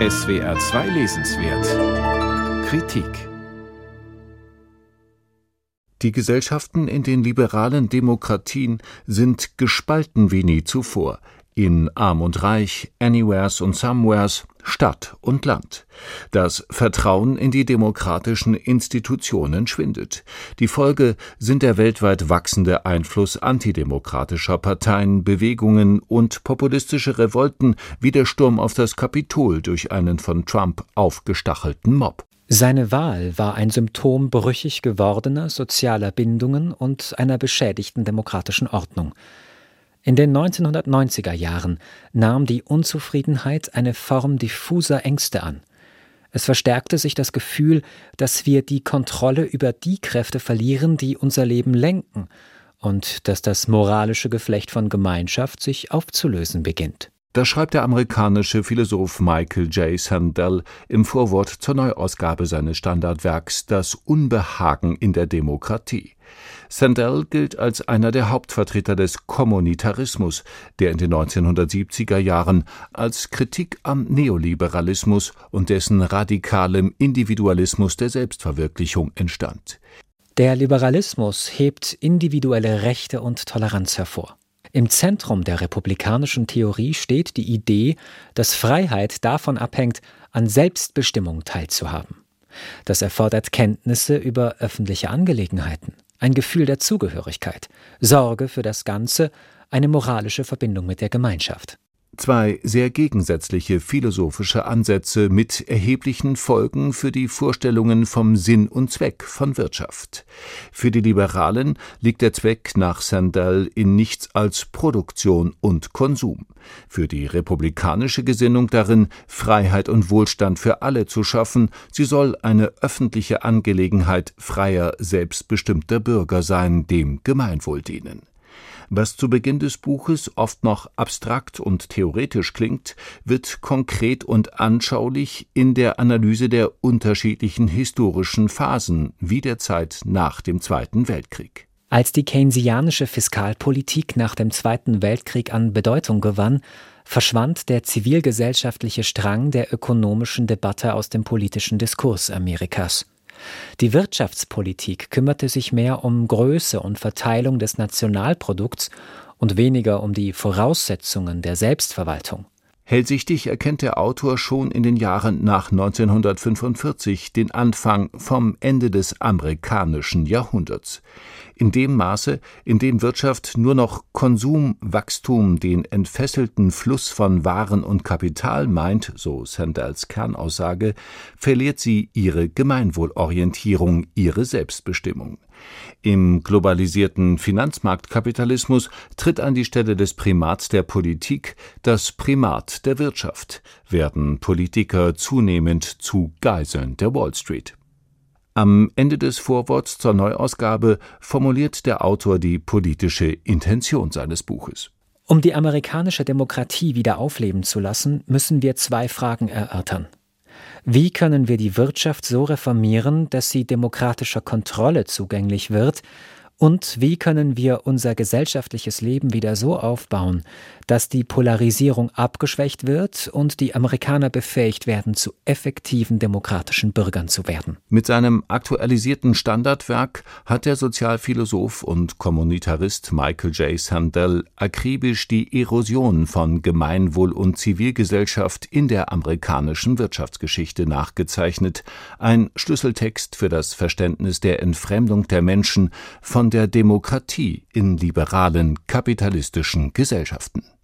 SWR 2 Lesenswert. Kritik. Die Gesellschaften in den liberalen Demokratien sind gespalten wie nie zuvor. In Arm und Reich, Anywheres und Somewheres, Stadt und Land. Das Vertrauen in die demokratischen Institutionen schwindet. Die Folge sind der weltweit wachsende Einfluss antidemokratischer Parteien, Bewegungen und populistische Revolten wie der Sturm auf das Kapitol durch einen von Trump aufgestachelten Mob. Seine Wahl war ein Symptom brüchig gewordener sozialer Bindungen und einer beschädigten demokratischen Ordnung. In den 1990er Jahren nahm die Unzufriedenheit eine Form diffuser Ängste an. Es verstärkte sich das Gefühl, dass wir die Kontrolle über die Kräfte verlieren, die unser Leben lenken, und dass das moralische Geflecht von Gemeinschaft sich aufzulösen beginnt. Das schreibt der amerikanische Philosoph Michael J. Sandel im Vorwort zur Neuausgabe seines Standardwerks Das Unbehagen in der Demokratie. Sandel gilt als einer der Hauptvertreter des Kommunitarismus, der in den 1970er Jahren als Kritik am Neoliberalismus und dessen radikalem Individualismus der Selbstverwirklichung entstand. Der Liberalismus hebt individuelle Rechte und Toleranz hervor. Im Zentrum der republikanischen Theorie steht die Idee, dass Freiheit davon abhängt, an Selbstbestimmung teilzuhaben. Das erfordert Kenntnisse über öffentliche Angelegenheiten, ein Gefühl der Zugehörigkeit, Sorge für das Ganze, eine moralische Verbindung mit der Gemeinschaft. Zwei sehr gegensätzliche philosophische Ansätze mit erheblichen Folgen für die Vorstellungen vom Sinn und Zweck von Wirtschaft. Für die Liberalen liegt der Zweck nach Sandel in nichts als Produktion und Konsum. Für die republikanische Gesinnung darin, Freiheit und Wohlstand für alle zu schaffen, sie soll eine öffentliche Angelegenheit freier, selbstbestimmter Bürger sein, dem Gemeinwohl dienen. Was zu Beginn des Buches oft noch abstrakt und theoretisch klingt, wird konkret und anschaulich in der Analyse der unterschiedlichen historischen Phasen wie der Zeit nach dem Zweiten Weltkrieg. Als die keynesianische Fiskalpolitik nach dem Zweiten Weltkrieg an Bedeutung gewann, verschwand der zivilgesellschaftliche Strang der ökonomischen Debatte aus dem politischen Diskurs Amerikas. Die Wirtschaftspolitik kümmerte sich mehr um Größe und Verteilung des Nationalprodukts und weniger um die Voraussetzungen der Selbstverwaltung. Hellsichtig erkennt der Autor schon in den Jahren nach 1945 den Anfang vom Ende des amerikanischen Jahrhunderts. In dem Maße, in dem Wirtschaft nur noch Konsumwachstum den entfesselten Fluss von Waren und Kapital meint, so Sandels Kernaussage, verliert sie ihre Gemeinwohlorientierung, ihre Selbstbestimmung. Im globalisierten Finanzmarktkapitalismus tritt an die Stelle des Primats der Politik das Primat der Wirtschaft, werden Politiker zunehmend zu Geiseln der Wall Street. Am Ende des Vorworts zur Neuausgabe formuliert der Autor die politische Intention seines Buches. Um die amerikanische Demokratie wieder aufleben zu lassen, müssen wir zwei Fragen erörtern. Wie können wir die Wirtschaft so reformieren, dass sie demokratischer Kontrolle zugänglich wird und wie können wir unser gesellschaftliches Leben wieder so aufbauen, dass die Polarisierung abgeschwächt wird und die Amerikaner befähigt werden, zu effektiven demokratischen Bürgern zu werden? Mit seinem aktualisierten Standardwerk hat der Sozialphilosoph und Kommunitarist Michael J. Sandel akribisch die Erosion von Gemeinwohl und Zivilgesellschaft in der amerikanischen Wirtschaftsgeschichte nachgezeichnet, ein Schlüsseltext für das Verständnis der Entfremdung der Menschen von der Demokratie in liberalen kapitalistischen Gesellschaften